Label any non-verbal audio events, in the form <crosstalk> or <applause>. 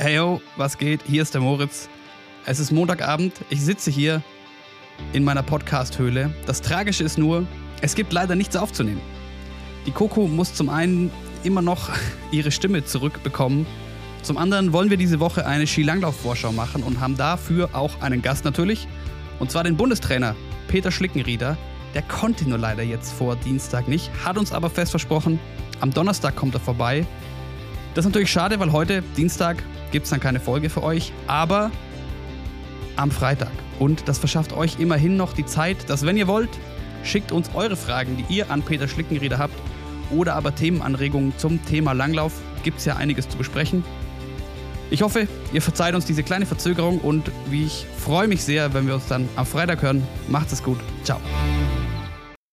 Hey yo, was geht? Hier ist der Moritz. Es ist Montagabend. Ich sitze hier in meiner Podcast-Höhle. Das Tragische ist nur, es gibt leider nichts aufzunehmen. Die Coco muss zum einen immer noch <laughs> ihre Stimme zurückbekommen. Zum anderen wollen wir diese Woche eine Skilanglauf-Vorschau machen und haben dafür auch einen Gast natürlich. Und zwar den Bundestrainer Peter Schlickenrieder. Der konnte nur leider jetzt vor Dienstag nicht, hat uns aber fest versprochen, am Donnerstag kommt er vorbei. Das ist natürlich schade, weil heute, Dienstag, gibt es dann keine Folge für euch, aber am Freitag. Und das verschafft euch immerhin noch die Zeit, dass wenn ihr wollt, schickt uns eure Fragen, die ihr an Peter Schlickenrieder habt, oder aber Themenanregungen zum Thema Langlauf. Gibt es ja einiges zu besprechen. Ich hoffe, ihr verzeiht uns diese kleine Verzögerung und wie ich freue mich sehr, wenn wir uns dann am Freitag hören. Macht es gut. Ciao.